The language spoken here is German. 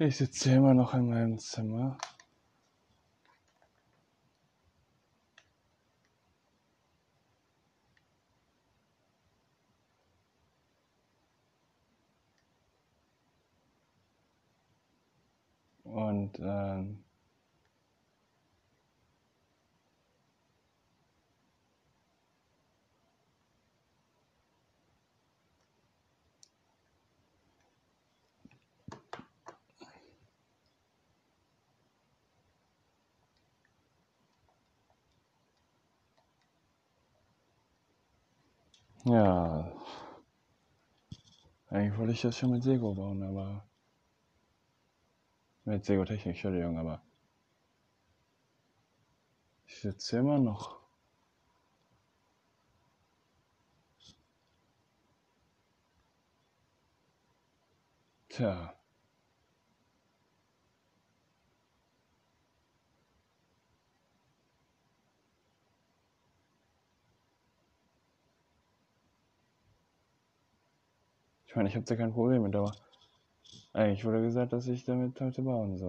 Ich sitze immer noch in meinem Zimmer. Und ähm, ja, eigentlich wollte ich das schon mit Sego bauen, aber mit Sego Technik, Entschuldigung, aber ich sitze immer noch. Tja. Meine, ich habe da kein Problem mit, aber eigentlich wurde gesagt, dass ich damit heute bauen soll.